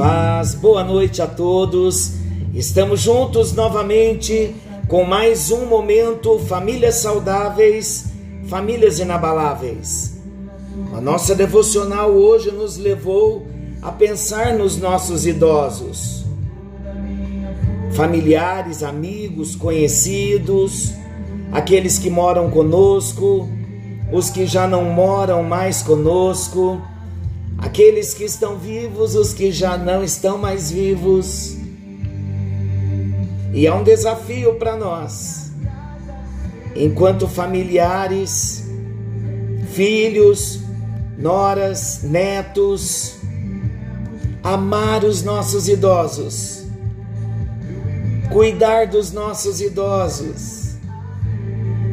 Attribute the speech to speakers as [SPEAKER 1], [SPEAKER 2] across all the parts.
[SPEAKER 1] Paz, boa noite a todos. Estamos juntos novamente com mais um momento Famílias Saudáveis, Famílias Inabaláveis. A nossa devocional hoje nos levou a pensar nos nossos idosos, familiares, amigos, conhecidos, aqueles que moram conosco, os que já não moram mais conosco aqueles que estão vivos, os que já não estão mais vivos. E é um desafio para nós, enquanto familiares, filhos, noras, netos, amar os nossos idosos, cuidar dos nossos idosos,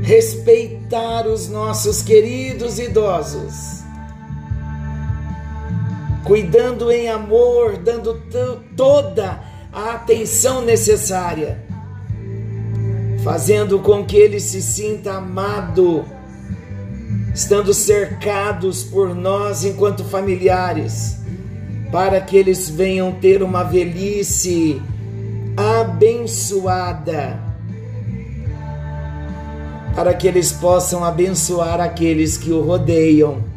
[SPEAKER 1] respeitar os nossos queridos idosos cuidando em amor, dando toda a atenção necessária, fazendo com que ele se sinta amado, estando cercados por nós enquanto familiares, para que eles venham ter uma velhice abençoada, para que eles possam abençoar aqueles que o rodeiam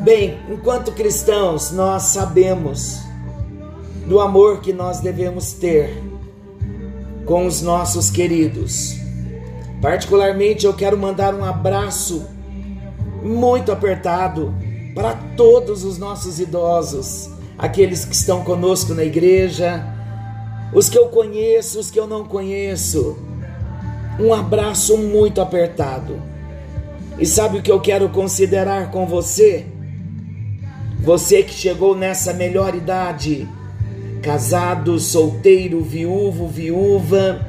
[SPEAKER 1] Bem, enquanto cristãos, nós sabemos do amor que nós devemos ter com os nossos queridos. Particularmente, eu quero mandar um abraço muito apertado para todos os nossos idosos, aqueles que estão conosco na igreja, os que eu conheço, os que eu não conheço. Um abraço muito apertado. E sabe o que eu quero considerar com você? Você que chegou nessa melhor idade, casado, solteiro, viúvo, viúva,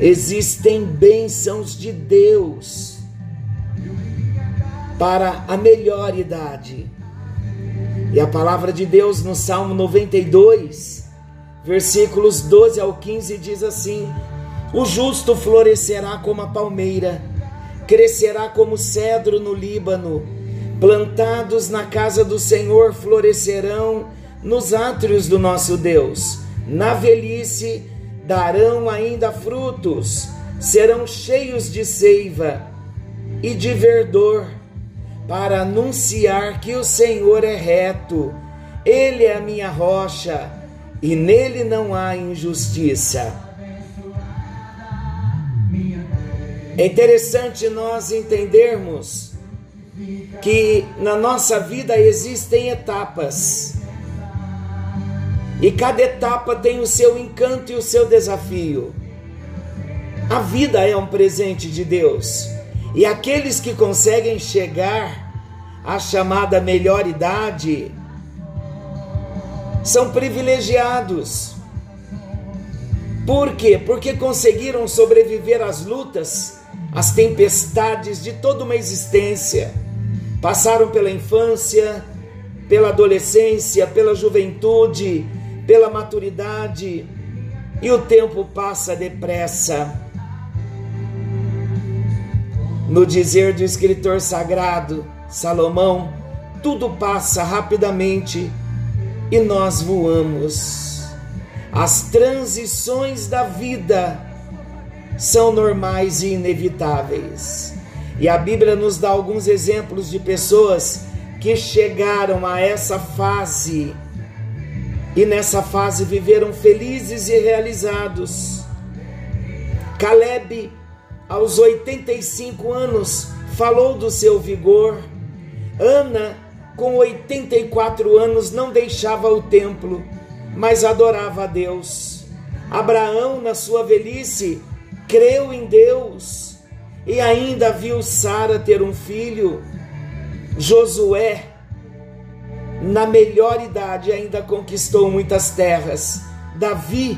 [SPEAKER 1] existem bênçãos de Deus para a melhor idade. E a palavra de Deus no Salmo 92, versículos 12 ao 15 diz assim: O justo florescerá como a palmeira, crescerá como cedro no Líbano plantados na casa do Senhor, florescerão nos átrios do nosso Deus. Na velhice darão ainda frutos, serão cheios de seiva e de verdor, para anunciar que o Senhor é reto, Ele é a minha rocha e nele não há injustiça. É interessante nós entendermos que na nossa vida existem etapas. E cada etapa tem o seu encanto e o seu desafio. A vida é um presente de Deus. E aqueles que conseguem chegar à chamada melhor idade são privilegiados. Por quê? Porque conseguiram sobreviver às lutas, às tempestades de toda uma existência passaram pela infância, pela adolescência, pela juventude, pela maturidade, e o tempo passa depressa. No dizer do escritor sagrado Salomão, tudo passa rapidamente e nós voamos. As transições da vida são normais e inevitáveis. E a Bíblia nos dá alguns exemplos de pessoas que chegaram a essa fase e nessa fase viveram felizes e realizados. Caleb, aos 85 anos, falou do seu vigor. Ana, com 84 anos, não deixava o templo, mas adorava a Deus. Abraão, na sua velhice, creu em Deus e ainda viu Sara ter um filho. Josué, na melhor idade, ainda conquistou muitas terras. Davi,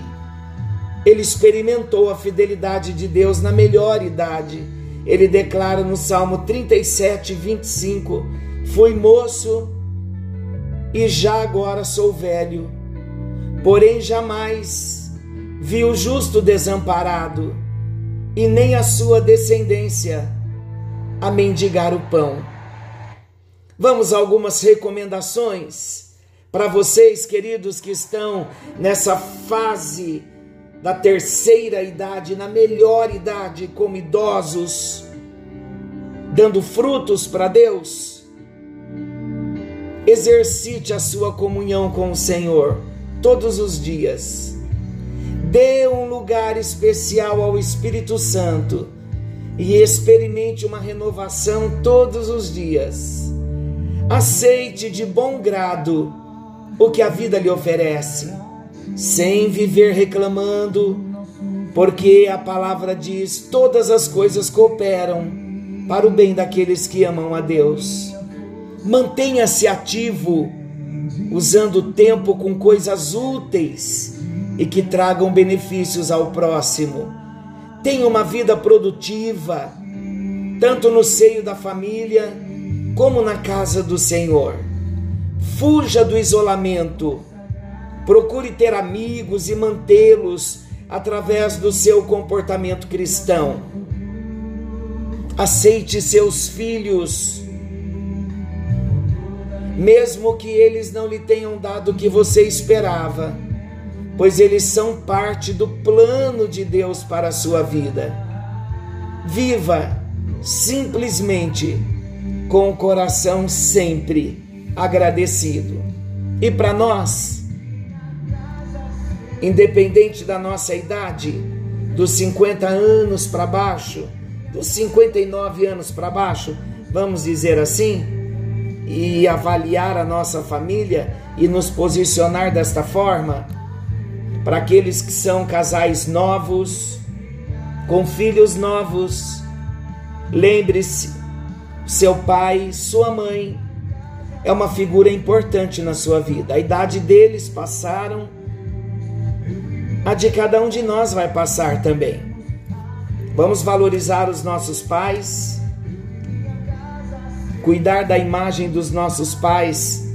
[SPEAKER 1] ele experimentou a fidelidade de Deus na melhor idade. Ele declara no Salmo 37, 25: Fui moço e já agora sou velho, porém jamais vi o justo desamparado e nem a sua descendência a mendigar o pão. Vamos a algumas recomendações para vocês, queridos, que estão nessa fase da terceira idade, na melhor idade, como idosos, dando frutos para Deus. Exercite a sua comunhão com o Senhor todos os dias. Dê um lugar especial ao Espírito Santo e experimente uma renovação todos os dias. Aceite de bom grado o que a vida lhe oferece, sem viver reclamando, porque a palavra diz: todas as coisas cooperam para o bem daqueles que amam a Deus. Mantenha-se ativo, usando o tempo com coisas úteis e que tragam benefícios ao próximo. Tenha uma vida produtiva, tanto no seio da família, como na casa do Senhor. Fuja do isolamento. Procure ter amigos e mantê-los através do seu comportamento cristão. Aceite seus filhos, mesmo que eles não lhe tenham dado o que você esperava, pois eles são parte do plano de Deus para a sua vida. Viva simplesmente com o coração sempre agradecido. E para nós, independente da nossa idade, dos 50 anos para baixo, dos 59 anos para baixo, vamos dizer assim, e avaliar a nossa família e nos posicionar desta forma, para aqueles que são casais novos, com filhos novos, lembre-se seu pai, sua mãe, é uma figura importante na sua vida. A idade deles passaram, a de cada um de nós vai passar também. Vamos valorizar os nossos pais, cuidar da imagem dos nossos pais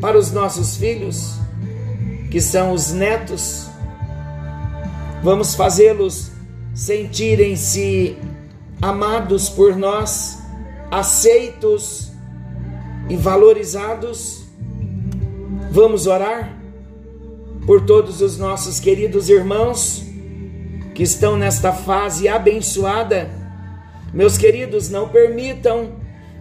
[SPEAKER 1] para os nossos filhos, que são os netos. Vamos fazê-los sentirem-se amados por nós aceitos e valorizados. Vamos orar por todos os nossos queridos irmãos que estão nesta fase abençoada. Meus queridos, não permitam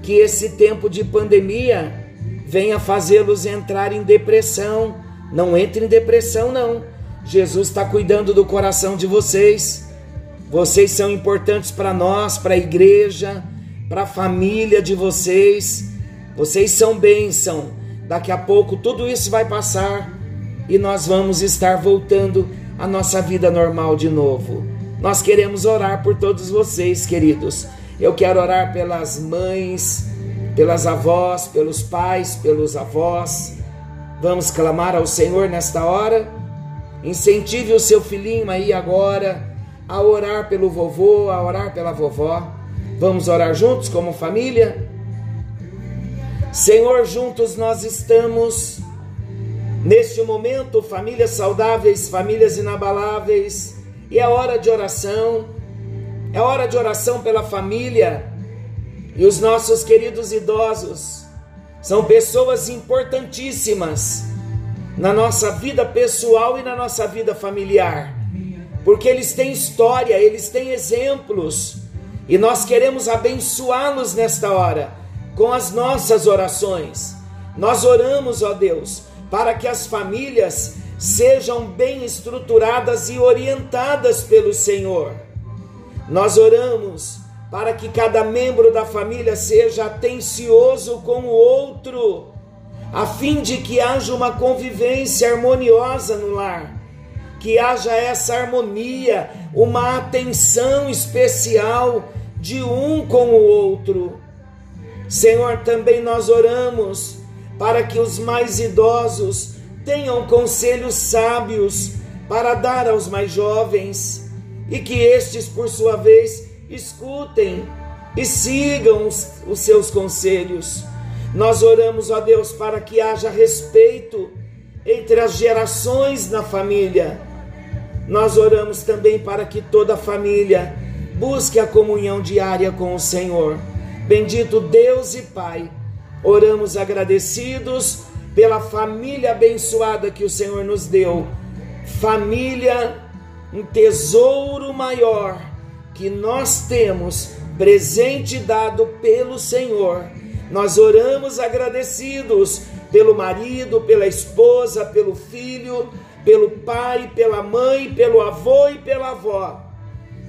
[SPEAKER 1] que esse tempo de pandemia venha fazê-los entrar em depressão. Não entre em depressão, não. Jesus está cuidando do coração de vocês. Vocês são importantes para nós, para a igreja, para a família de vocês. Vocês são bênção. Daqui a pouco tudo isso vai passar e nós vamos estar voltando à nossa vida normal de novo. Nós queremos orar por todos vocês, queridos. Eu quero orar pelas mães, pelas avós, pelos pais, pelos avós. Vamos clamar ao Senhor nesta hora. Incentive o seu filhinho aí agora a orar pelo vovô, a orar pela vovó. Vamos orar juntos como família? Senhor, juntos nós estamos neste momento, famílias saudáveis, famílias inabaláveis, e é hora de oração, é hora de oração pela família e os nossos queridos idosos. São pessoas importantíssimas na nossa vida pessoal e na nossa vida familiar, porque eles têm história, eles têm exemplos e nós queremos abençoá-los nesta hora com as nossas orações. Nós oramos, ó Deus, para que as famílias sejam bem estruturadas e orientadas pelo Senhor. Nós oramos para que cada membro da família seja atencioso com o outro a fim de que haja uma convivência harmoniosa no lar, que haja essa harmonia, uma atenção especial de um com o outro. Senhor, também nós oramos para que os mais idosos tenham conselhos sábios para dar aos mais jovens e que estes, por sua vez, escutem e sigam os, os seus conselhos. Nós oramos, ó Deus, para que haja respeito entre as gerações na família. Nós oramos também para que toda a família busque a comunhão diária com o Senhor. Bendito Deus e Pai, oramos agradecidos pela família abençoada que o Senhor nos deu. Família, um tesouro maior que nós temos, presente dado pelo Senhor nós oramos agradecidos pelo marido, pela esposa, pelo filho, pelo pai, pela mãe, pelo avô e pela avó.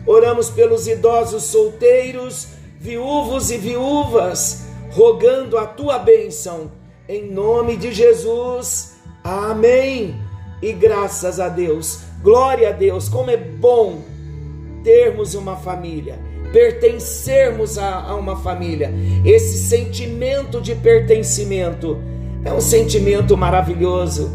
[SPEAKER 1] Oramos pelos idosos solteiros, viúvos e viúvas, rogando a tua bênção. Em nome de Jesus. Amém. E graças a Deus. Glória a Deus. Como é bom termos uma família pertencermos a, a uma família. Esse sentimento de pertencimento é um sentimento maravilhoso.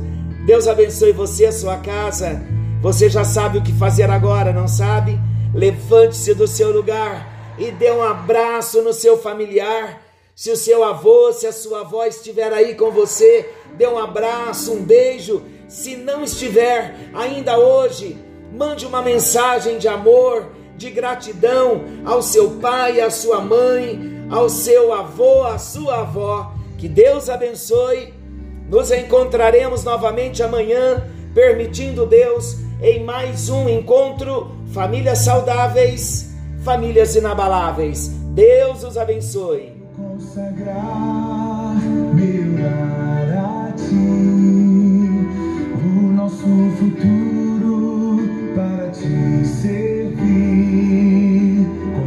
[SPEAKER 1] Deus abençoe você, a sua casa. Você já sabe o que fazer agora, não sabe? Levante-se do seu lugar e dê um abraço no seu familiar. Se o seu avô, se a sua avó estiver aí com você, dê um abraço, um beijo. Se não estiver, ainda hoje, mande uma mensagem de amor, de gratidão ao seu pai, à sua mãe, ao seu avô, à sua avó. Que Deus abençoe. Nos encontraremos novamente amanhã, permitindo Deus, em mais um encontro. Famílias saudáveis, famílias inabaláveis. Deus os abençoe. Consagrar,